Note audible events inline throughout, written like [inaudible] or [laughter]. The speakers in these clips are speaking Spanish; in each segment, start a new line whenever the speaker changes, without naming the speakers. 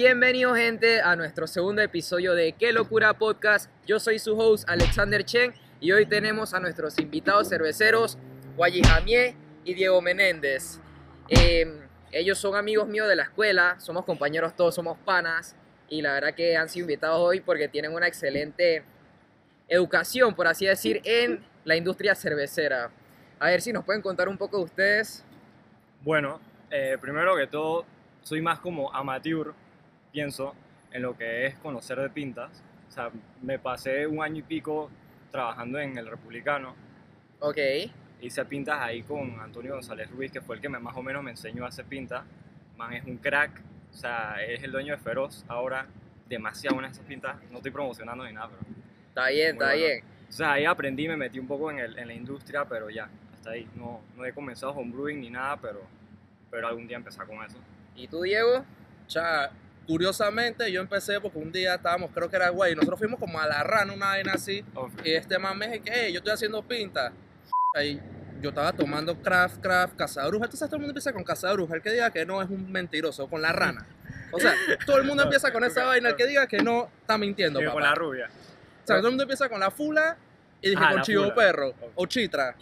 Bienvenidos gente a nuestro segundo episodio de Qué Locura Podcast. Yo soy su host Alexander Chen y hoy tenemos a nuestros invitados cerveceros Guayi Jamie y Diego Menéndez. Eh, ellos son amigos míos de la escuela, somos compañeros todos, somos panas y la verdad que han sido invitados hoy porque tienen una excelente educación, por así decir, en la industria cervecera. A ver si nos pueden contar un poco de ustedes.
Bueno, eh, primero que todo, soy más como amateur, pienso, en lo que es conocer de pintas. O sea, me pasé un año y pico trabajando en el Republicano.
Ok.
Hice pintas ahí con Antonio González Ruiz, que fue el que me, más o menos me enseñó a hacer pintas. Man, es un crack. O sea, es el dueño de Feroz ahora. Demasiado buenas esas pintas. No estoy promocionando ni nada, pero...
Está bien, está
bueno.
bien.
O sea, ahí aprendí, me metí un poco en, el- en la industria, pero ya, hasta ahí. No, no he comenzado homebrewing ni nada, pero, pero algún día empezar con eso.
¿Y tú, Diego?
sea, curiosamente yo empecé porque un día estábamos, creo que era güey, nosotros fuimos como a la rana, una vaina así,
Oh,
y este man me dice que, hey, yo estoy haciendo pinta. Ahí yo estaba tomando craft, craft, cazabruja. Entonces todo el mundo empieza con cazabruja. El que diga que no es un mentiroso, con la rana. O sea, todo el mundo [laughs] empieza con esa vaina. El que diga que no, está mintiendo, papá.
con la rubia.
O sea, todo el mundo empieza con la fula y dije
Ah,
con chivo
fula.
perro o chitra.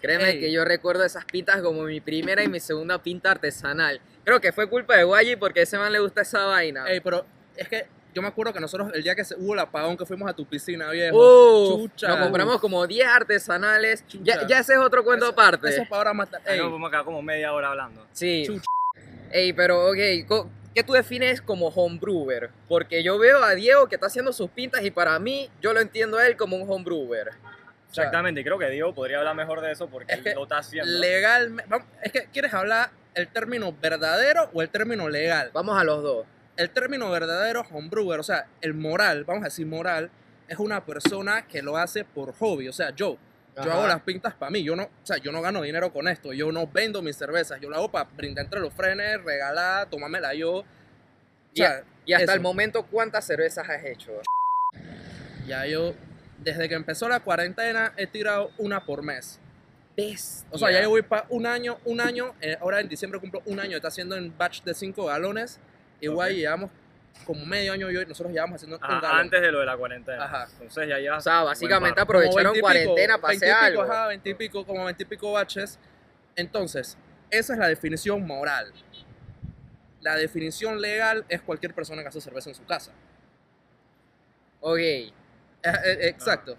Créeme
Ey.
que yo recuerdo esas pintas como mi primera y mi segunda pinta artesanal. Creo que fue culpa de Guayi porque a ese man le gusta esa vaina.
Ey, pero es que yo me acuerdo que nosotros, el día que se, hubo el apagón, que fuimos a tu piscina, viejo.
Uf,
chucha.
nos compramos como 10 artesanales. Ya, ese es otro cuento
Eso-
aparte.
Eso es para ahora matar.
Ahí
Ey,
nos vamos a quedar como media hora hablando.
Sí.
Chucha.
Ey, pero ok, ¿qué tú defines como homebrewer? Porque yo veo a Diego que está haciendo sus pintas y para mí yo lo entiendo a él como un homebrewer.
o sea,
Exactamente, y creo que Diego podría hablar mejor de eso porque
Es
él lo está haciendo.
legalmente. Es que, ¿quieres hablar el término verdadero o el término legal?
Vamos a los dos.
El término verdadero homebrewer, o sea, el moral, vamos a decir moral, es una persona que lo hace por hobby. O sea, yo, yo
Ajá.
hago las pintas para mí. Yo no, o sea, yo no gano dinero con esto. Yo no vendo mis cervezas. Yo lo hago para brindar entre los frenes, regalar, tomármela yo. O sea,
Y hasta
eso.
el momento, ¿cuántas cervezas has hecho?
ya yo, desde que empezó la cuarentena, he tirado una por mes.
Bestia.
O sea, ya yo voy para un año, un año, eh, ahora en diciembre cumplo un año, está haciendo en batch de 5 galones. Igual
Ok.
llevamos como medio año, yo, nosotros llevamos haciendo
Ajá,
un galón.
antes de lo de la cuarentena.
Ajá.
Entonces ya llevas.
O sea, básicamente aprovecharon
20 y pico,
cuarentena para
20
hacer algo.
Ajá, 20 y pico, como 20 y pico baches. Entonces, esa es la definición moral. La definición legal es cualquier persona que hace cerveza en su casa.
Ok,
Eh, eh, exacto.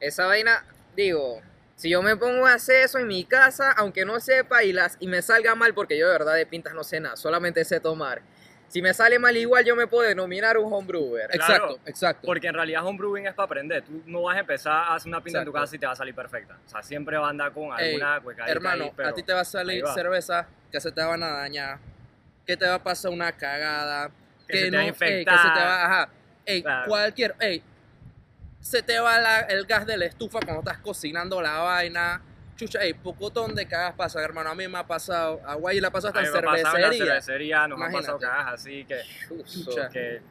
esa vaina, digo, si yo me pongo a hacer eso en mi casa, aunque no sepa y, las, y me salga mal, porque yo de verdad de pintas no sé nada, solamente sé tomar. Si me sale mal igual, yo me puedo denominar un homebrewer.
Claro.
Exacto, exacto.
Porque en realidad homebrewing es para aprender. Tú no vas a empezar a hacer una pinta en tu
Exacto.
casa y te va a salir perfecta. O sea, siempre va a andar con alguna cuecadita
Hermano,
ahí, pero
a ti te va a salir
va.
cerveza que se te van a dañar, que te va a pasar una cagada,
Que se te
no,
va a
ey, que se te
infectar.
va, ajá, ey,
Claro.
cualquier, ey, se te va la- el gas de la estufa cuando estás cocinando la vaina, chucha, ey, pocotón de cagas pasa, hermano, a mí me ha pasado, a Guay le ha pasado hasta en
pasado en la
cervecería,
cervecería, nos han pasado
Imagínate.
cagas así que,
Chucha.
que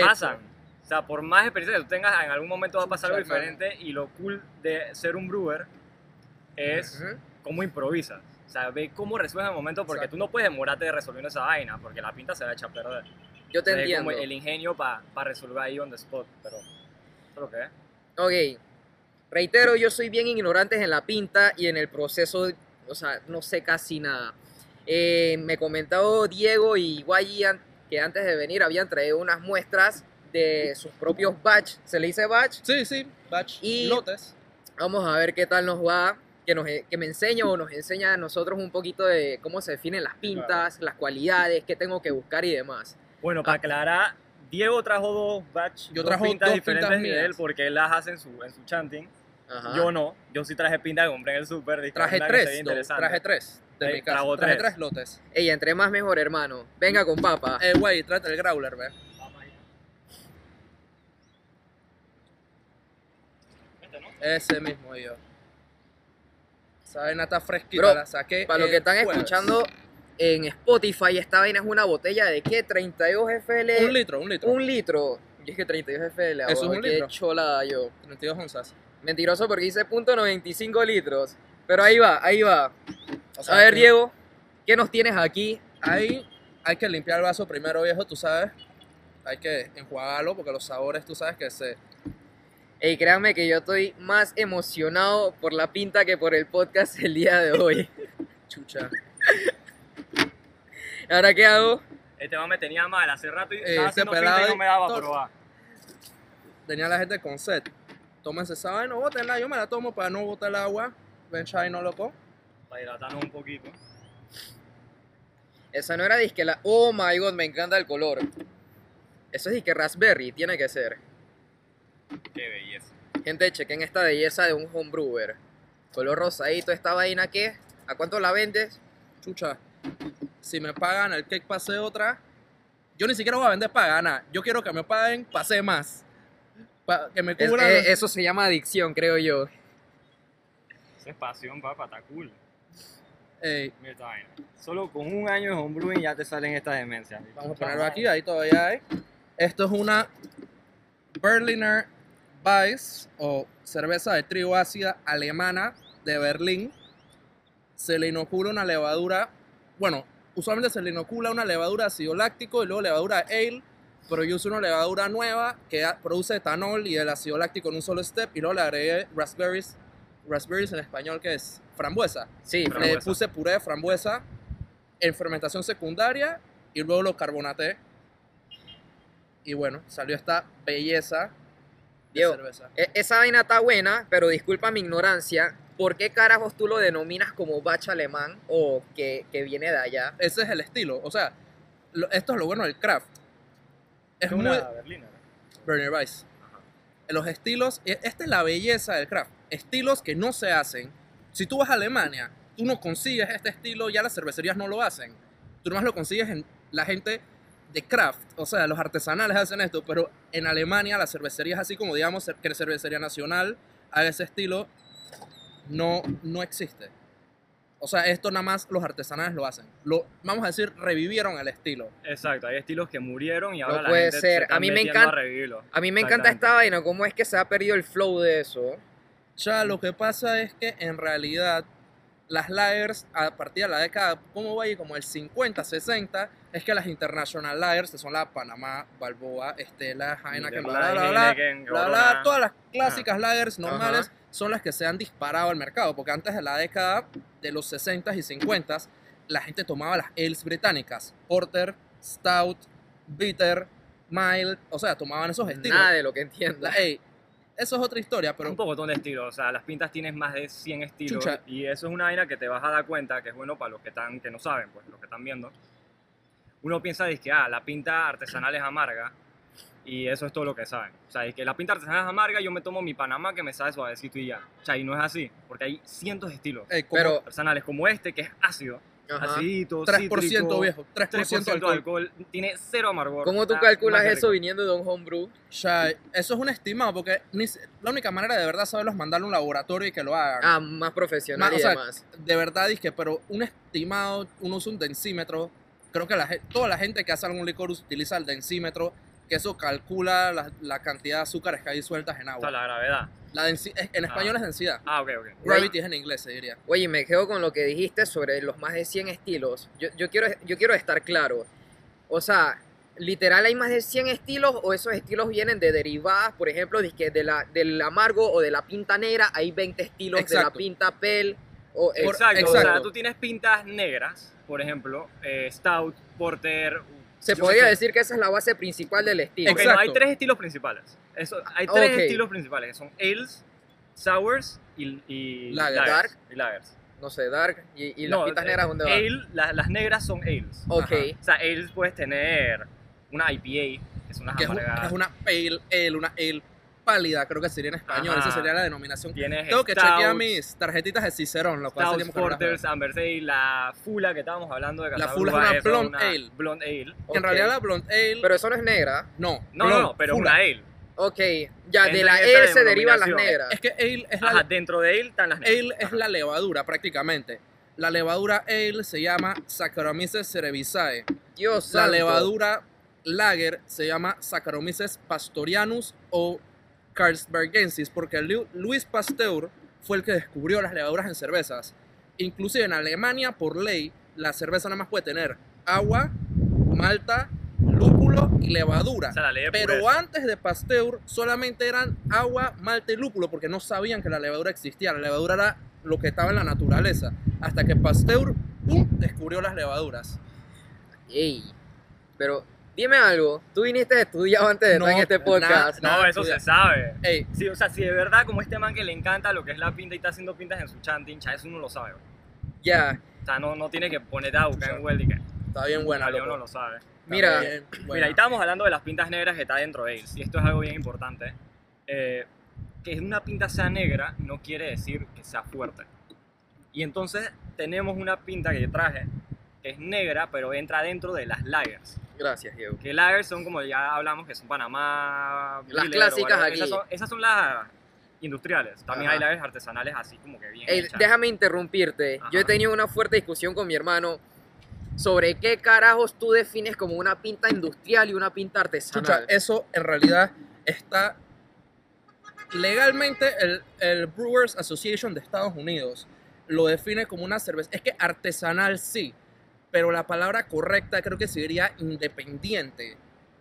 pasan. O sea, por más experiencia que tú tengas, en algún momento va a pasar algo diferente y lo cool de ser un brewer es
Ujú.
cómo improvisas. O sea, ve cómo resuelves el momento porque
Exacto.
tú no puedes demorarte resolviendo esa vaina porque la pinta se va a echar a perder.
Yo te
O sea, es
entiendo.
como el ingenio para resolver ahí on the spot, pero
Ok, reitero, yo soy bien ignorante en la pinta y en el proceso, o sea, no sé casi nada. Eh, me comentó Diego y Guayi que antes de venir habían traído unas muestras de sus propios batch, ¿se le dice batch?
Sí, sí, batch,
Y-
lotes.
Vamos a ver qué tal nos va, que, nos, que me enseñe o nos enseña a nosotros un poquito de cómo se definen las pintas, las cualidades, qué tengo que buscar y demás.
Bueno, para aclarar, Diego trajo dos batch,
Yo
dos
trajo
pintas
dos
diferentes
pintas
de él porque él las hace en su, en su chanting.
Ajá.
Yo no, yo sí traje pinta que compré en el super.
Traje tres, no, traje tres de mi casa, traje
tres.
tres lotes.
Ey, entre más mejor, hermano. Venga con papa.
Eh, güey, trata el growler, ve.
Este, ¿no?
Ese mismo yo. Esa vaina está fresquita,
Bro,
la saqué.
Para los
el
que están
jueves.
escuchando en Spotify, esta vaina es una botella de qué? 32 FL.
Un litro, un litro.
Un litro. Y es que 32 FL.
Eso es un
qué
litro.
cholada yo.
32 onzas.
Mentiroso porque punto .95 litros. Pero ahí va, ahí va.
O sea,
A ver,
que
Diego, ¿qué nos tienes aquí?
Ahí hay que limpiar el vaso primero, viejo, tú sabes. hay que enjuagarlo porque los sabores, tú sabes que se...
Y créanme que yo estoy más emocionado por la pinta que por el podcast el día de hoy. [laughs]
Chucha.
¿Ahora qué hago?
Este va me tenía mal hace rato y
Eh,
estaba
pelado
y no
y
me daba
todo-
probar.
Tenía la gente con sed. Tómense esa vaina, bótenla. Yo me la tomo para no botar el agua. Ven, chai, no loco.
Para hidratarnos un poquito.
Esa no era disque la... Oh my god, me encanta el color. Eso es disque raspberry, tiene que ser.
Qué belleza.
Gente, chequen esta belleza de un homebrewer. Color rosadito, esta vaina ¿qué? ¿A cuánto la vendes?
Chucha. Si me pagan el cake pase otra, yo ni siquiera voy a vender para ganar. Yo quiero que me paguen pase más. Pa- que me
Es-
cubran.
eh, eso se llama adicción, creo yo.
Esa es pasión, papá, está cool.
Ey.
Solo con un año de homebrewing ya te salen estas demencias.
vamos a ponerlo aquí, ahí todavía hay. Esto es una Berliner Weiss o cerveza de trigo ácida alemana de Berlín. Se le inocula una levadura, bueno, usualmente se le inocula una levadura de ácido láctico y luego levadura de ale, pero yo uso una levadura nueva que produce etanol y el ácido láctico en un solo step y luego le agregué raspberries, raspberries en español que es frambuesa.
Sí,
Le
Frambuesa.
puse puré de frambuesa en fermentación secundaria y luego lo carbonaté. Y bueno, salió esta belleza de
Diego,
cerveza.
E- Esa vaina está buena, pero disculpa mi ignorancia. ¿Por qué carajos tú lo denominas como bacha alemán o que, que viene de allá?
Ese es el estilo. O sea, lo- esto es lo bueno del craft. Es
Es
muy
una berlina.
Berliner Weiss. Los estilos, e- esta es la belleza del craft. Estilos que no se hacen. Si tú vas a Alemania, tú no consigues este estilo, ya las cervecerías no lo hacen. Tú nomás lo consigues en la gente de craft, o sea, los artesanales hacen esto, pero en Alemania las cervecerías, así como digamos que la cervecería nacional haga ese estilo, no, no existe. O sea, esto nada más los artesanales lo hacen. Lo, vamos a decir, revivieron el estilo.
Exacto, hay estilos que murieron y ahora
No
la
puede
gente
ser.
se está
A mí me encanta-
a revivirlo.
A mí me encanta esta vaina, cómo es que se ha perdido el flow de eso.
Ya, lo que pasa es que en realidad las lagers a partir de la década, ¿cómo va? Como el 50, 60, es que las international lagers, que son la Panamá, Balboa, Estela, Heineken, bla, bla, bla, bla, todas las clásicas lagers normales son las que se han disparado al mercado, porque antes de la década de los 60 y 50 la gente tomaba las ales británicas, porter, stout, bitter, mild, o sea, tomaban esos estilos.
Nada de lo que entienda.
La- ey, eso es otra historia, pero
un poco de estilos, o sea, las pintas tienen más de 100 estilos
Chucha.
y eso es una vaina que te vas a dar cuenta que es bueno para los que están que no saben, pues los que están viendo. Uno piensa que ah, la pinta artesanal es amarga y eso es todo lo que saben. O sea, es que la pinta artesanal es amarga, yo me tomo mi Panamá que me sabe suavecito y ya. O sea, y no es así, porque hay cientos de estilos
ey, como
Pero-
artesanales como este que es ácido,
Ajá.
acidito,
3%
cítrico,
viejo, 3%,
3% de
alcohol.
alcohol, tiene cero amargor.
¿Cómo tú
está
calculas
más
eso viniendo de un homebrew?
Ya, eso es un estimado porque la única manera de verdad saberlo es mandarle a un laboratorio y que lo hagan.
Ah, más profesional
Ma-
y
o sea,
demás.
De verdad que, pero un estimado, uno usa un densímetro. Creo que la, toda la gente que hace algún licor utiliza el densímetro, que eso calcula la, la cantidad de azúcares que hay sueltas en
O sea,
agua.
la gravedad.
La en español
Ah.
es densidad.
Ah, ok, ok.
Gravity es en inglés, se diría.
Oye, me quedo con lo que dijiste sobre los más de 100 estilos. Yo, yo, quiero, yo quiero estar claro. O sea, literal hay más de 100 estilos o esos estilos vienen de derivadas, por ejemplo, dizque de la, del amargo o de la pinta negra, hay 20 estilos de la
Exacto.
pinta pel. O, eh,
Por-
Exacto, o sea,
exacto.
tú tienes pintas negras, por ejemplo, eh, Stout, Porter.
se podría decir que esa es la base principal del estilo.
Ok, no,
Exacto.
hay tres estilos principales. Eso, hay tres
Ok.
estilos principales, que son ales, sours y, y
Lager.
lagers,
Dark.
y lagers.
No sé, dark. ¿Y, y
No,
las pintas
eh,
negras dónde van?
ale, la- las negras son ales.
Ok.
Ajá.
O sea, ales puedes tener una IPA, que son las
Que es, un- es una pale ale, una ale pálida, creo que sería en español.
Ajá.
Esa sería la denominación.
Tienes
Tengo que
stouts,
chequear mis tarjetitas de Cicerón, lo cual
Stouts,
sería mejor
Porters, Amber Ale, la Fula que estábamos hablando de
La Fula es una blonde ale.
Blonde ale.
Que en realidad la blonde ale.
Pero eso no es negra.
no,
No, no,
blonde,
no, pero
Fula.
una ale.
Ok, ya, de la
esa
E se derivan las negras.
Es que ale es la,
Ajá, dentro de ale están las negras.
ale es la levadura prácticamente. La levadura ale se llama Saccharomyces cerevisiae.
Dios
La
santo.
levadura lager se llama Saccharomyces pastorianus o carlsbergensis porque Lu- Luis Pasteur fue el que descubrió las levaduras en cervezas. Inclusive en Alemania, por ley, la cerveza nada más puede tener agua, malta, lúpulo y levadura.
O sea, la ley de
Pero
pureza.
antes de Pasteur solamente eran agua, malte y lúpulo porque no sabían que la levadura existía. La levadura era lo que estaba en la naturaleza. Hasta que Pasteur ¡pum! descubrió las levaduras.
Ey, pero dime algo. Tú viniste estudiado antes de
No,
estar en este podcast.
nada.
No, eso
estudia.
se sabe.
Ey,
Sí, o sea, si de verdad como este man que le encanta lo que es la pinta y está haciendo pintas en su chanting, cha, eso uno lo sabe.
Ya,
O sea, no, no tiene que ponerte a buscar en Weld y que
está bien buena, loco.
uno lo sabe.
Está
Mira,
bien
Mira, y estábamos hablando de las pintas negras que está dentro de ellos, y esto es algo bien importante. Eh, que una pinta sea negra no quiere decir que sea fuerte. Y entonces tenemos una pinta que yo traje que es negra, pero entra dentro de las lagers.
Gracias, Diego.
Que lagers son como ya hablamos, que son Panamá,
Las clásicas aquí.
Esas son, esas son las industriales. También
Ajá.
hay lagers artesanales así como que bien
Ey, déjame interrumpirte. Yo he tenido una fuerte discusión con mi hermano sobre qué carajos tú defines como una pinta industrial y una pinta
Chucha,
artesanal.
eso en realidad está legalmente el, el Brewers Association de Estados Unidos lo define como una cerveza. Es que artesanal sí, pero la palabra correcta creo que sería independiente.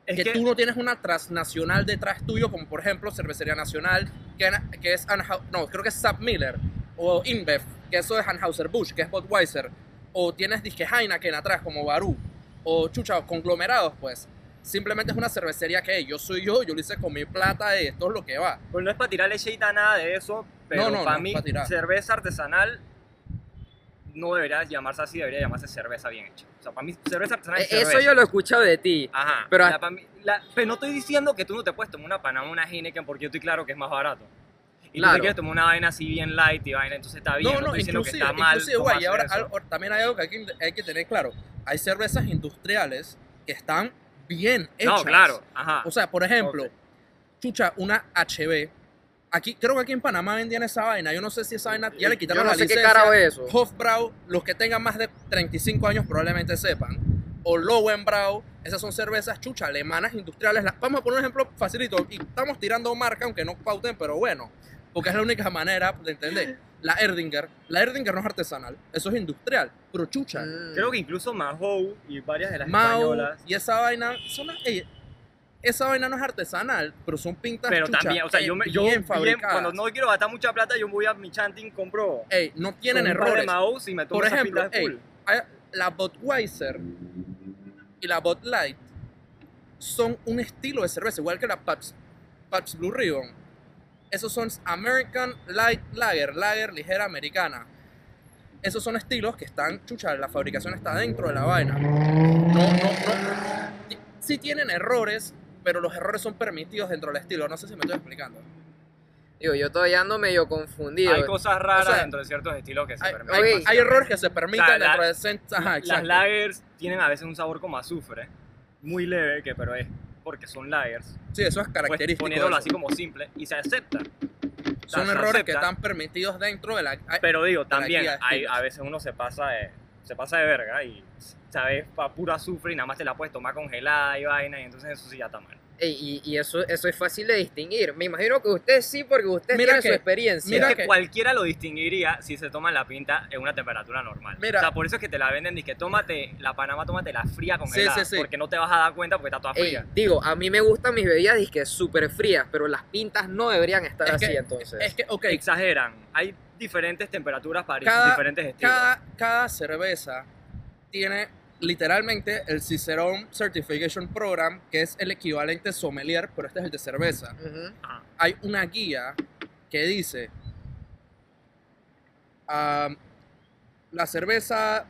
Es
que,
que-
tú no tienes una transnacional detrás tuyo, como por ejemplo Cervecería Nacional, que, que es no, creo que es Sap Miller, o InBev, que eso es Anheuser-Busch, que es Budweiser, o tienes disque Heineken atrás, como Barú, o chucha, o conglomerados, pues. Simplemente es una cervecería que yo soy yo, yo lo hice con mi plata y esto es lo que va.
Pues no es para tirarle shade a nada de eso, pero
No, no,
para
no
mí
tirar.
cerveza artesanal no debería llamarse así, debería llamarse cerveza bien hecha. O sea, para mí cerveza artesanal es cerveza.
Eso yo lo he escuchado de ti.
Ajá.
pero-
la pa' mí- la- pero no estoy diciendo que tú no te puedes tomar una Panamá, una Heineken, porque yo estoy claro que es más barato. Y tú
Claro.
te quieres tomar una vaina así bien light y vaina, entonces está bien.
No,
No,
no, inclusive,
que está mal.
inclusive, guay, y ahora también hay algo que hay que, hay que tener claro. Hay cervezas industriales que están bien hechas.
No, claro. Ajá.
O sea, por ejemplo, chucha, una HB. Aquí, creo que aquí en Panamá vendían esa vaina. Yo no sé si esa vaina ya le
Yo
quitaron
no
la
sé qué
licencia.
carajo es eso.
Hofbrau, los que tengan más de 35 años probablemente sepan. O Lowenbrau, esas son cervezas chucha, alemanas industriales. La- Vamos a poner un ejemplo facilito. Y estamos tirando marca, aunque no pauten, pero bueno. Porque es la única manera de entender. La Erdinger. La Erdinger no es artesanal. Eso es industrial. Pero chucha.
Mm.
Creo que incluso Mahou y varias de las
Mao
españolas.
y esa vaina. Son, ey, esa vaina no es artesanal, pero son pintas
Pero
chucha,
también, o sea, yo, me, yo
bien
bien-
fabricadas.
cuando no quiero gastar mucha plata, yo voy a mi chanting, compro
Ey, no tienen errores.
Mahous y me tomo
Por
esas
ejemplo,
pintas
ey, hay- la Budweiser y la Bud Light son un estilo de cerveza, igual que la Pabst, Pabst Blue Ribbon. Esos son American Light Lager, lager ligera americana. Esos son estilos que están, chucha, la fabricación está dentro de la vaina. No, no, no. Sí tienen errores, pero los errores son permitidos dentro del estilo. No sé si me estoy explicando.
Digo, yo todavía ando medio confundido.
Hay cosas raras
o sea,
dentro de ciertos estilos que se
Hay,
permiten.
hay- hay errores que se permiten
O sea, la-
dentro de... cent- Ajá,
Las lagers tienen a veces un sabor como azufre, muy leve, que pero es porque son lagers.
Sí, eso es
Pues
característico. de
poniéndolo así como simple y se acepta.
Son
se
errores que
acepta.
están permitidos dentro de la...
Pero digo,
la
también
de
hay, a veces uno se pasa de, se pasa de verga y sabes pa pura azufre y nada más te la puedes tomar congelada y vaina y entonces eso sí ya está mal.
Y, y eso, eso es fácil de distinguir. Me imagino que usted sí, porque usted
Mira
tiene
que-
su experiencia.
mira
es que,
que-
cualquiera lo distinguiría si se toma la pinta en una temperatura normal.
Mira.
o sea, por eso es que te la venden y que tómate la Panamá, tómate la fría congelada,
sí, sí.
porque no te vas a dar cuenta porque está toda
Ey,
fría.
digo, a mí me gustan mis bebidas disque súper frías, pero las pintas no deberían estar
Es
así
que-
entonces.
Es que, ok,
Exageran. Hay diferentes temperaturas para
Cada-
diferentes estilos.
cada, cada cerveza tiene literalmente el Cicerone Certification Program, que es el equivalente sommelier, pero este es el de cerveza.
Ajá.
Hay una guía que dice... ah, la cerveza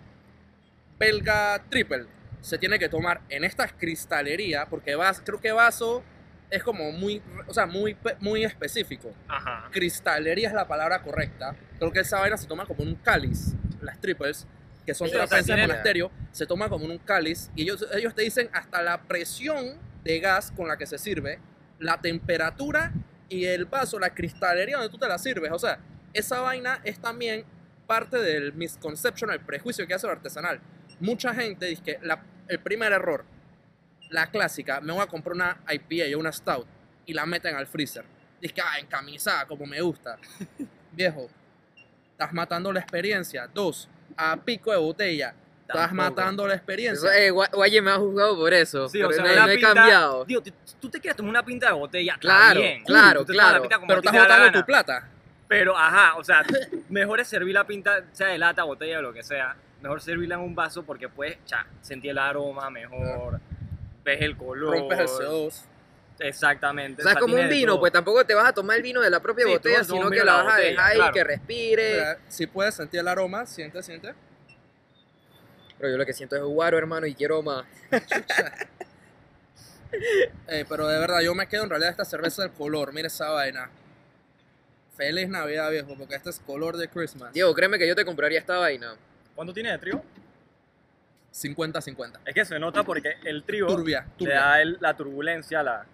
belga triple se tiene que tomar en esta cristalería, porque vas, creo que vaso es como muy, o sea, muy, muy específico.
Ajá.
cristalería es la palabra correcta. Creo que esa vaina se toma como en un cáliz, las triples, que son de
tiene-
monasterio, se toma como en un cáliz y ellos, ellos te dicen hasta la presión de gas con la que se sirve, la temperatura y el vaso, la cristalería donde tú te la sirves. O sea, esa vaina es también parte del misconception, el prejuicio que hace lo artesanal. Mucha gente dice que la- el primer error, la clásica, me voy a comprar una IPA o una Stout y la meten al freezer. Dice que, ah, encamisada, como me gusta. [laughs] Viejo, estás matando la experiencia. Dos, a pico de botella. Estás
Tampoco.
matando la experiencia.
eh, Gua- Guaye me ha juzgado por eso.
Sí, o sea,
no,
una
no he
pinta-
cambiado.
Digo, t- tú te quieres tomar una pinta de botella,
Claro,
bien.
claro,
Tú te
claro.
pinta como
pero estás botando tu plata.
Pero, ajá, o sea, mejor es servir la pinta, sea de lata, botella o lo que sea. Mejor servirla en un vaso porque puedes cha, sentir el aroma mejor, ves el color.
Rompes el CO2.
Exactamente.
O sea, es como un vino, pues tampoco te vas a tomar el vino de la propia
Sí,
botella, sino que la vas a dejar ahí,
claro.
que respire.
Mira, Si puedes sentir el aroma, siente, siente.
Pero yo lo que siento es guaro, hermano, y quiero más. [laughs]
Eh, pero de verdad, yo me quedo en realidad esta cerveza del color. Mira esa vaina. Feliz Navidad, viejo, porque este es color de Christmas.
Diego, créeme que yo te compraría esta vaina.
¿Cuánto tiene de trigo?
50-50.
Es que se nota porque el trigo
Turbia,
le da el- la turbulencia, la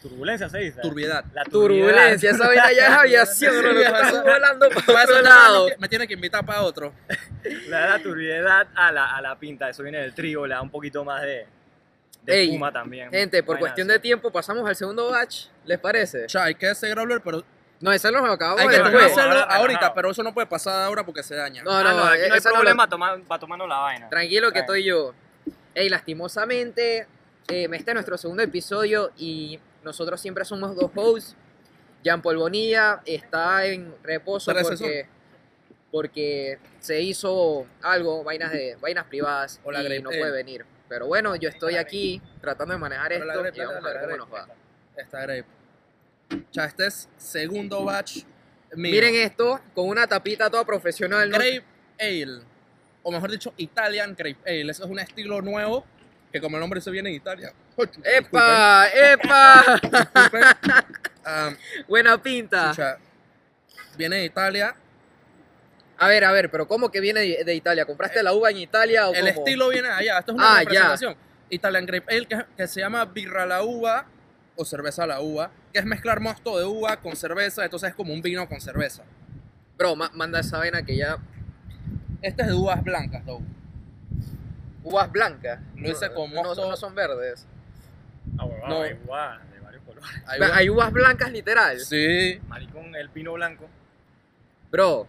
turbulencia se dice.
Turbiedad.
La.
Turbulencia, esa vaina ya es aviación, no
Sí,
estás [laughs]
eso-
volando para otro
no,
lado.
no, me tiene que invitar para otro.
Le da la turbiedad a la, a la pinta, eso viene del trigo, le da un poquito más de, de
Ey,
espuma también.
Gente, por
Vaina
cuestión de tiempo pasamos al segundo batch, ¿les parece?
O sea, hay que hacer growler, pero
No, ese nos lo acabamos
hay
de
que
después. Ahora
ahorita, pero eso no puede pasar ahora porque se daña.
No,
Ah, no,
no,
aquí no hay
no lo-
problema, va tomando la vaina.
Tranquilo que
Tranquilo.
estoy yo. Ey, lastimosamente, eh, este es nuestro segundo episodio y nosotros siempre somos dos hosts. Jean Paul Bonilla está en reposo porque, porque se hizo algo, vainas de vainas privadas
O la
y
gripe.
no puede venir. Pero bueno, yo estoy aquí tratando de manejar
Pero la
esto
gripe,
y vamos a ver cómo nos va.
Esta grape. Sea, este es segundo batch mío.
Miren esto, con una tapita toda profesional. ¿no?
Grape Ale. O mejor dicho, Italian Grape Ale. Eso es un estilo nuevo que como el nombre se viene en Italia.
¡Epa! ¡Epa!
Ah,
Buena pinta.
escucha, viene de Italia.
A ver, a ver, pero ¿cómo que viene de, de Italia? ¿Compraste la uva en Italia o
El
cómo?
estilo viene allá. Esto es una
Ah, ya.
representación. Italian Grape Ale, que, que se llama birra la uva o cerveza la uva, que es mezclar mosto de uva con cerveza, entonces es como un vino con cerveza.
Bro, ma- manda esa vaina que ya...
Este es de uvas blancas, though.
Uvas blancas.
Lo hice con
no,
mosto.
no son verdes.
Ah, bueno,
No.
hay guau, de varios colores.
Hay
Hay,
uvas-
uvas blancas literal.
Sí.
Maricón, el pino blanco.
Bro,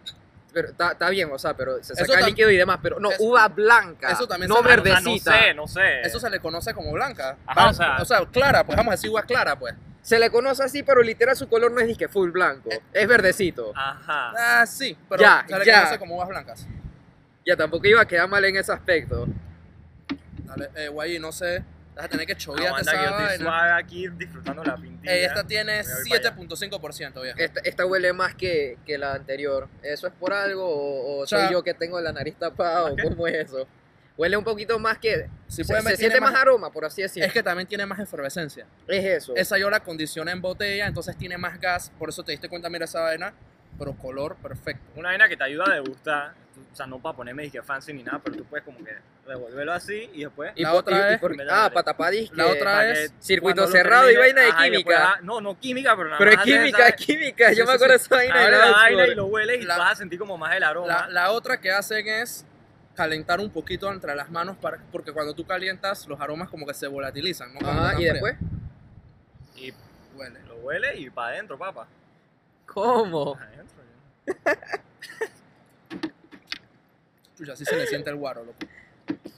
pero está bien, o sea, pero se saca líquido y demás, pero no,
eso-
uva blanca.
eso también
no
se-
Ah, o sea,
verdecita.
no sé, no sé.
Eso se le conoce como blanca.
Ajá, o sea-
clara, pues vamos a decir uva clara, pues.
Se le conoce así, pero literal su color no es disque full blanco. Es verdecito.
Ajá.
Ah, sí, pero
Ya,
se le
ya.
conoce como uvas blancas.
Ya tampoco iba a quedar mal en ese aspecto.
Dale, eh, guay, no sé. Vas a tener que chovearte
Aguanta que yo
esa
estoy
vaina.
suave aquí disfrutando la pintilla.
Eh, esta tiene
Me voy para allá.
7.5%, viejo.
Esta, esta huele más que, que la anterior. ¿Eso es por algo o, o
O sea,
soy yo que tengo la nariz tapada o
¿qué?
cómo es eso? Huele un poquito más que...
Si
se, se
tiene
siente más, aroma, por así decirlo.
Es que también tiene más efervescencia.
Es eso.
Esa yo la condicioné en botella, entonces tiene más gas. Por eso te diste cuenta, mira esa vaina. Pero color perfecto.
Una vaina que te ayuda a degustar. O sea, no para ponerme disque fancy ni nada, pero tú puedes como que revolverlo así y después.
Y
La otra
y- y
es-
ah, para tapar disque.
La otra es.
Circuito cerrado y vaina de
ajá, y después,
química.
ah, no, no química, pero nada
Pero es química, es
esa-
química.
Sí,
Yo me acuerdo de
sí.
esa vaina
Abre la vaina y lo hueles y
La-
vas a sentir como más el aroma.
La, la otra que hacen es calentar un poquito entre las manos para, porque cuando tú calientas los aromas como que se volatilizan, ¿no?
Ajá, y después.
Y
Huele.
lo hueles y para adentro, papá.
¿Cómo?
Adentro,
Chucha, así se le siente el guaro, loco.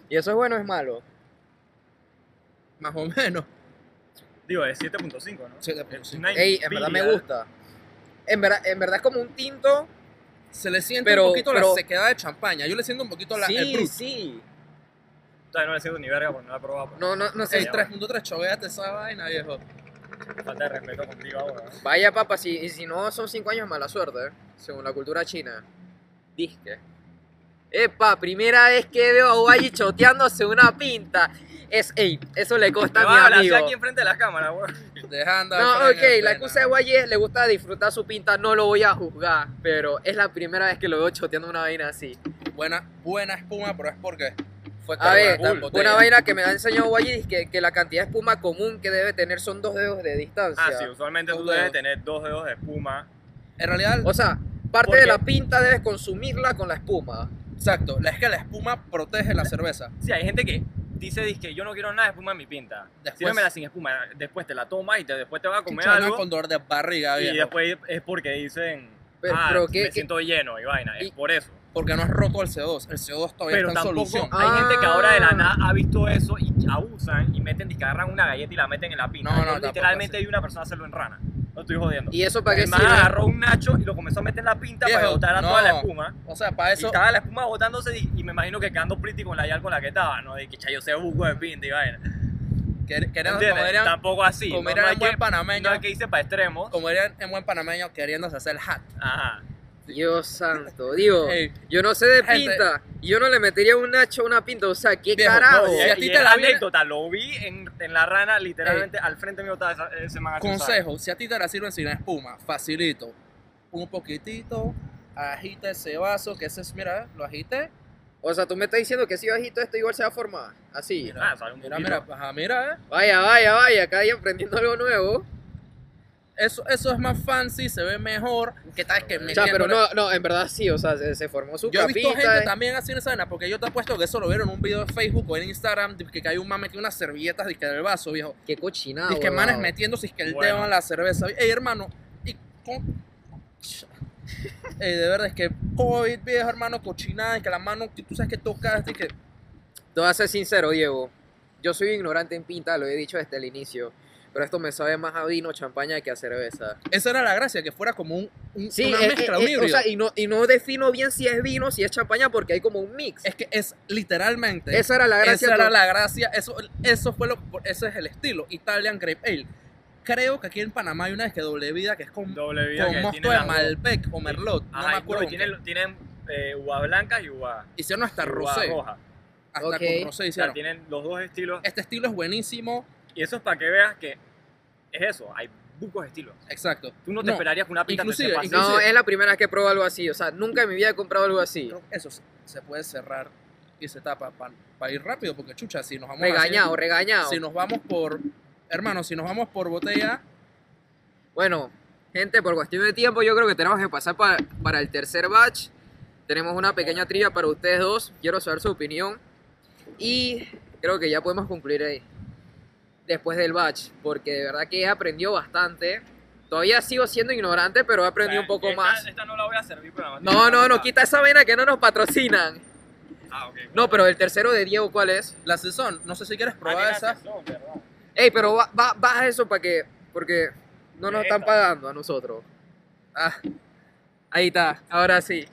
¿Y eso es bueno o es malo?
Más o menos.
Digo, es 7.5, ¿no?
7.5.
Es una
Ey, en verdad me gusta. En verdad, en verdad es como un tinto.
Se le siente
Pero-
un poquito
pero-
la sequedad de champaña. Yo le siento un poquito la, el
sí,
brut.
sí.
Todavía no le siento ni verga porque no la he probado. pues.
No, no, no sé.
Ey, 3.3, chovéate esa vaina, viejo.
Falta de respeto contigo ahora.
Vaya papa, si, y si no son cinco años mala suerte, ¿eh? según la cultura china. Disque. Epa, primera vez que veo a Guayi choteándose una pinta. Es, ey, eso le costa a mi
así
amigo.
aquí enfrente de la cámara.
Dejando.
No, ok, la excusa de Guayi es le gusta disfrutar su pinta, no lo voy a juzgar, pero es la primera vez que lo veo choteando una vaina así.
Buena, buena espuma, pero es porque fue
A ver, una vaina que me ha enseñado Guayi es que, que la cantidad de espuma común que debe tener son dos dedos de distancia.
Ah, sí, usualmente tú
Dos
debes
dedos.
tener dos dedos de espuma.
En realidad,
O sea, parte
¿Por
de la pinta debes consumirla con la espuma.
exacto. la- Es que la espuma protege la cerveza.
Sí, hay gente que dice que yo no quiero nada de espuma en mi pinta.
Después-
Sírvemela sin espuma. Después te la tomas y te, después te vas a comer algo.
con dolor de barriga,
Y
viejo.
después es porque dicen,
Pero-
ah,
pero ¿qué-
me
qué-
siento lleno y vaina.
y-
es por eso.
Porque no has roto el CO2. El CO2 todavía
Pero
está en
tampoco
solución.
hay gente que ahora de la
Ah.
nada ha visto eso y abusan y meten, y que agarran una galleta y la meten en la pinta.
No, no,
literalmente vi una persona hacerlo en rana. No estoy jodiendo.
¿Y eso para qué sirve?
agarró un nacho y lo comenzó a meter en la pinta para que
Viejo,
botara
no.
toda la espuma.
O sea, para
Y
eso.
estaba la espuma botándose y, y me imagino que quedando pretty con la yal con la que estaba, ¿no? De que chayo se buco de pinta y vaina.
quer- queriendo-
¿Entiendes?
como dirían,
Tampoco así.
como
no,
dirían
no
en buen
que,
panameño.
no hay que irse para extremos.
como dirían en buen panameño, queriéndose hacer hat.
Ajá.
Dios santo, digo, [laughs]
Ey,
yo no sé de
Gente.
pinta, y yo no le metería un nacho a una pinta, o sea, ¿qué
Viejo,
carajo?
no,
y,
a ti te la viene-
anécdota, lo vi en, en la rana, literalmente al frente mío estaba esa- ese man así, ¿sabes?
Consejo, si a ti te la sirven sin espuma, facilito. Un poquitito, agita ese vaso, que ese es, mira, lo agité.
O sea, tú me estás diciendo que si bajito esto igual se va a formar, así.
Mira,
Ah, un
mira,
poquito.
mira, ajá, mira, eh.
Vaya, vaya, vaya, acá ahí aprendiendo algo nuevo.
Eso, eso es más fancy, se ve mejor. ¿Qué tal que
O sea, pero no, no, en verdad sí, o sea, se, se formó su
Yo he visto
capita.
gente
eh.
también haciendo esa vaina, porque yo te apuesto que eso lo vieron en un video de Facebook o en Instagram, que hay un man metiendo unas servilletas disque del vaso, viejo.
Qué cochinada,
Dice que
huevado.
manes metiéndose que el
Bueno.
dedo en la cerveza. Ey, hermano, y con... Ey, de verdad, es que COVID, viejo, hermano, cochinada, y que la mano, que tú sabes que tocas, y que...
Te voy a ser sincero, Diego. Yo soy ignorante en pinta, lo he dicho desde el inicio. Pero esto me sabe más a vino, champaña que a cerveza.
Esa era la gracia, que fuera como un, un-
Sí,
una
eh,
mezcla,
eh,
un híbrido.
o sea, y no, y no defino bien si es vino, si es champaña, porque hay como un mix.
es que es literalmente...
Esa era la gracia.
Esa era la gracia, eso, eso fue lo, ese es el estilo, Italian Grape Ale. Creo que aquí en Panamá hay una que doble vida que es con,
Doble vida
con
que
mosto de. Malbec o Merlot, no
Ajá,
me
y
acuerdo.
no, tienen, tienen eh, uva blanca y uva,
qué. Hicieron hasta rosé,
roja.
hasta
Ok.
con rosé
O sea,
hicieron.
tienen los dos estilos.
Este estilo es buenísimo,
Y eso es para que veas que es eso, hay bucos estilos.
exacto.
Tú no te
No,
esperarías que una pinta
inclusive-
te sepa así.
No, es la primera vez que pruebo algo así. O sea, nunca en mi vida he comprado algo así.
Creo que Eso se, puede cerrar y se tapa para ir rápido, porque chucha, si nos vamos así-
Regañado, regañado.
si nos vamos por, hermano, si nos vamos por botella,
Bueno, gente, por cuestión de tiempo, yo creo que tenemos que pasar para, para el tercer batch. Tenemos una pequeña trivia para ustedes dos. Quiero saber su opinión. Y creo que ya podemos concluir ahí. Después del batch. Porque de verdad que he aprendido bastante. Todavía sigo siendo ignorante, pero he aprendido un poco
esta,
más.
Esta no la voy a servir, más
No, no, no, quita esa vena que no nos patrocinan.
Ah, ok.
No, pero el tercero de Diego, ¿cuál es?
la Saison, no sé si quieres
Ah,
probar esa.
Ey, pero ba- ba- baja eso para que. Porque no nos están pagando a nosotros.
Ah,
Ahí está, ahora sí.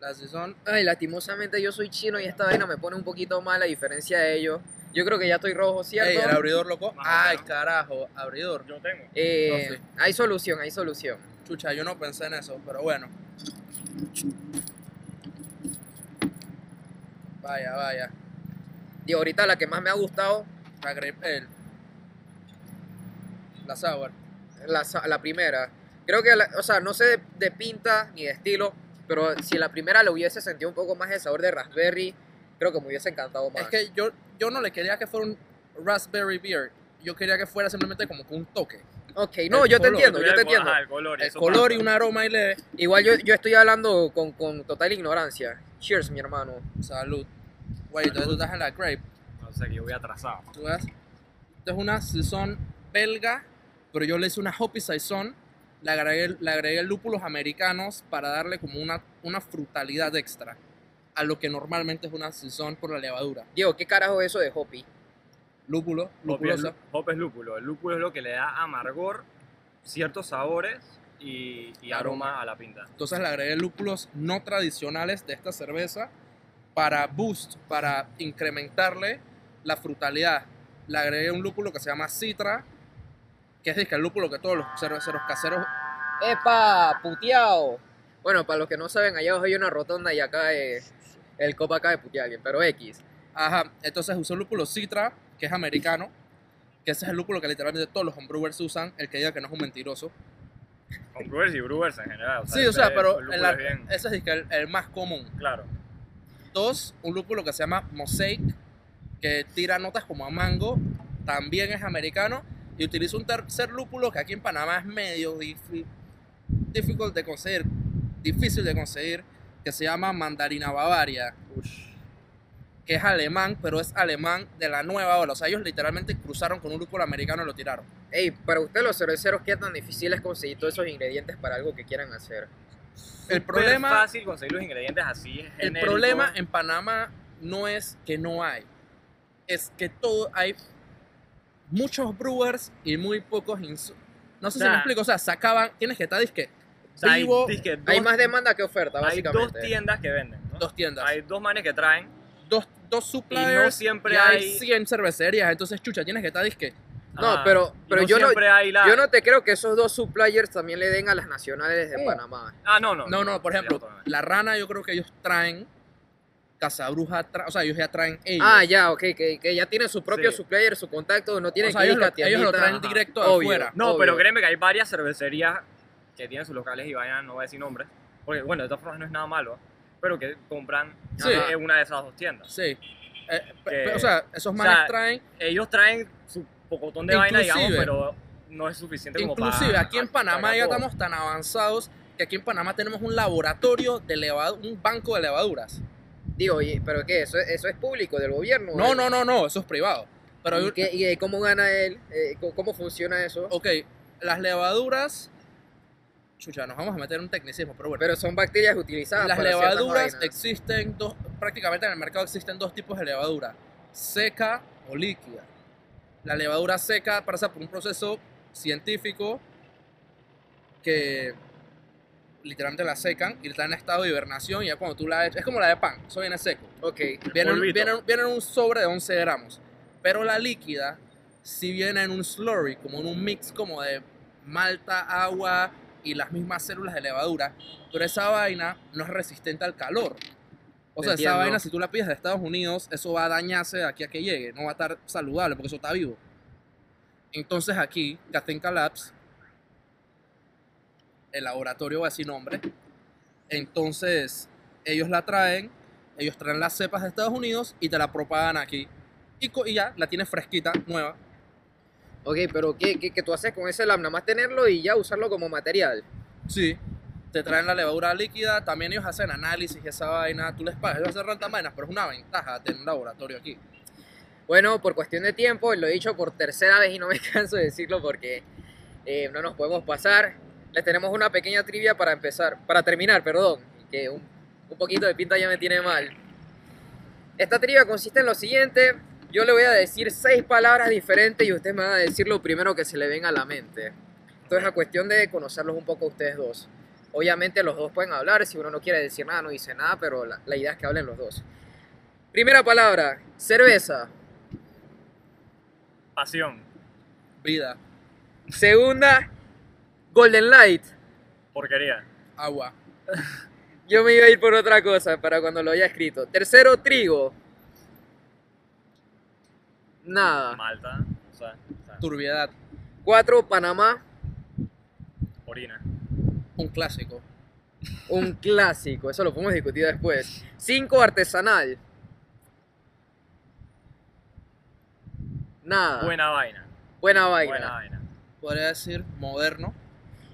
la Saison,
Ay, lastimosamente yo soy chino y esta vaina me pone un poquito mal a diferencia de ellos. Yo creo que ya estoy rojo, ¿cierto?
ey, el abridor loco. Ay, carajo, abridor.
Yo tengo.
Eh,
No, sí.
Hay solución, hay solución.
Chucha, yo no pensé en eso, pero bueno. Vaya, vaya.
Y ahorita la que más me ha gustado,
La Grape Ale. La Sour.
la, primera. Creo que, la- o sea, no sé de, de pinta ni de estilo, pero si la primera le hubiese sentido un poco más el sabor de raspberry, creo que me hubiese encantado más.
Es que yo, yo no le quería que fuera un raspberry beer. Yo quería que fuera simplemente como que un toque.
ok, no,
el
yo te
color,
entiendo, yo te
El-
entiendo.
ajá, el color, y
El color y un aroma y leve.
Igual yo, yo estoy hablando con, con total ignorancia. Cheers, mi hermano.
Salud. Güey, entonces tú estás en la Grape.
No sé, que yo voy atrasado.
Tú ves. Esto es una Saison belga, pero yo le hice una Hoppy Saison. Le agregué, le agregué lúpulos americanos para darle como una, una frutalidad extra a lo que normalmente es una Saison por la levadura.
Diego, ¿qué carajo es eso de Hoppy?
Lúpulo,
es,
lupulosa.
hop es lúpulo. El lúpulo es lo que le da amargor, ciertos sabores y, y aroma a la pinta.
Entonces le agregué lúpulos no tradicionales de esta cerveza para boost, para incrementarle la frutalidad. Le agregué un lúpulo que se llama Citra, que es el lúpulo que todos los cerveceros caseros
¡Epa! ¡Puteado! Bueno, para los que no saben, allá abajo hay una rotonda y acá eh, el copa acaba de putear a alguien, pero X.
Ajá, entonces usé el lúpulo Citra, que es americano, que ese es el lúpulo que literalmente todos los homebrewers usan, el que diga que no es un mentiroso.
Con brewers y brewers en general.
sí, o sea, pero en la- ese es el, el más común.
claro.
Dos, un lúpulo que se llama Mosaic, que tira notas como a mango, también es americano, y utilizo un tercer lúpulo que aquí en Panamá es medio difí- difícil de conseguir, difícil de conseguir, que se llama Mandarina Bavaria, que es alemán, pero es alemán de la nueva ola. O sea, ellos literalmente cruzaron con un lúpulo americano y lo tiraron.
Ey, para ustedes los cerveceros, ¿qué tan difícil es conseguir todos esos ingredientes para algo que quieran hacer?
El problema,
fácil conseguir los ingredientes así.
el problema en Panamá no es que no hay, es que todo hay muchos brewers y muy pocos No sé
O
si me
sea,
explico, o sea, sacaban, tienes que estar disque
O sea, hay,
vivo,
dizque dos,
Hay más demanda que oferta,
hay dos
básicamente.
tiendas que venden. ¿no?
dos tiendas,
Hay dos manes que traen.
dos, dos suppliers
siempre
y hay
hay-
100 cervecerías, entonces chucha, tienes que estar disque
No,
Ajá,
pero- pero yo no-
siempre la...
Yo no te creo que esos dos suppliers también le den a las nacionales de
Sí.
Panamá.
Ah, no, no.
No, no, por ejemplo, la rana yo creo que ellos traen, Casabruja, tra- o sea, ellos ya traen ellos.
Ah, ya, ok, que, que ya tienen su propio
Sí.
supplier, su contacto, no tienen
O sea,
que ir
ellos
a
lo- ellos lo
tiendita.
traen
Ajá.
directo de
Obvio.
afuera.
No,
Obvio.
pero créeme que hay varias cervecerías que tienen sus locales y vayan, no voy a decir nombres. Porque, bueno, de todas formas no es nada malo. Pero que compran
Sí.
en una de esas dos tiendas.
Sí. Eh,
Que-
o sea, esos
o
manes
sea,
traen,
Ellos traen su pocotón de vaina, digamos,
Inclusive-
pero no es suficiente como
inclusive
para...
aquí en Panamá ya
todo.
estamos tan avanzados que aquí en Panamá tenemos un laboratorio de levaduras, un banco de levaduras.
Digo, ¿pero qué? ¿Eso, es- ¿Eso es público del gobierno?
No, no, no, no, eso es privado. Pero,
¿Y, qué- y, cómo gana él? Eh, ¿cómo- ¿Cómo funciona eso?
ok, las levaduras, chucha, nos vamos a meter un tecnicismo, pero bueno.
Pero son bacterias utilizadas
Las
para
levaduras existen dos, prácticamente en el mercado existen dos tipos de levadura, seca o líquida. La levadura seca pasa por un proceso científico que literalmente la secan y está en estado de hibernación y ya cuando tú la echas, es como la de pan, eso viene seco.
Ok,
Viene, viene, viene en un sobre de 11 gramos, pero la líquida si viene en un slurry, como en un mix como de malta, agua y las mismas células de levadura, pero esa vaina no es resistente al calor. O sea, esa vaina si tú la pides de Estados Unidos, eso va a dañarse de aquí a que llegue, no va a estar saludable porque eso está vivo. Entonces aquí, Katenka Labs, el laboratorio va a decir nombre, entonces ellos la traen, ellos traen las cepas de Estados Unidos y te la propagan aquí. Y, y ya, la tienes fresquita, nueva.
Ok, pero ¿qué, qué, qué tú haces con ese lab? Nada más tenerlo y ya usarlo como material.
Sí. Te traen la levadura líquida, también ellos hacen análisis y esa vaina, tú les pagas, ellos hacen rentas vainas, pero es una ventaja tener un laboratorio aquí.
Bueno, por cuestión de tiempo, lo he dicho por tercera vez y no me [laughs] canso de decirlo porque eh, no nos podemos pasar. Les tenemos una pequeña trivia para empezar, para terminar, perdón, que un, un poquito de pinta ya me tiene mal. Esta trivia consiste en lo siguiente, yo le voy a decir seis palabras diferentes y ustedes me van a decir lo primero que se le venga a la mente. Entonces, a cuestión de conocerlos un poco a ustedes dos. Obviamente los dos pueden hablar, si uno no quiere decir nada, no dice nada, pero la, la idea es que hablen los dos. Primera palabra, cerveza.
Pasión,
Vida,
Segunda, Golden Light.
porquería,
agua,
Yo me iba a ir por otra cosa para cuando lo haya escrito. Tercero, trigo. Nada.
malta, o sea, o sea,
turbiedad,
Cuatro, Panamá.
orina,
un clásico.
Un [laughs] clásico. Eso lo podemos discutir después. Cinco, artesanal. Nada.
buena vaina,
Buena vaina.
buena vaina.
Podría decir moderno.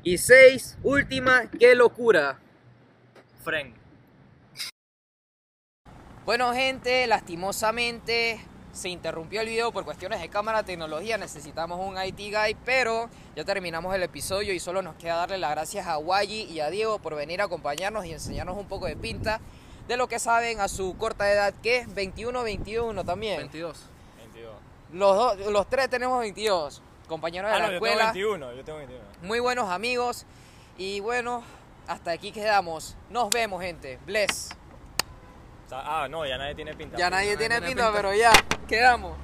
Y seis, última, qué locura.
Fren,
Bueno gente, lastimosamente se interrumpió el video por cuestiones de cámara, tecnología, necesitamos un IT guy, pero ya terminamos el episodio y solo nos queda darle las gracias a Waji y a Diego por venir a acompañarnos y enseñarnos un poco de pinta de lo que saben a su corta edad, que es 21, 21 también.
22.
22.
Los, dos, los tres tenemos 22, compañeros de
Ah,
la
no, yo tengo
escuela,
21, yo tengo 21.
muy buenos amigos y bueno, hasta aquí quedamos. Nos vemos gente, bless.
O sea, ah, no, ya nadie tiene pinta.
Ya nadie
nadie
tiene
tiene
pinta,
pinta.
pero ya, quedamos.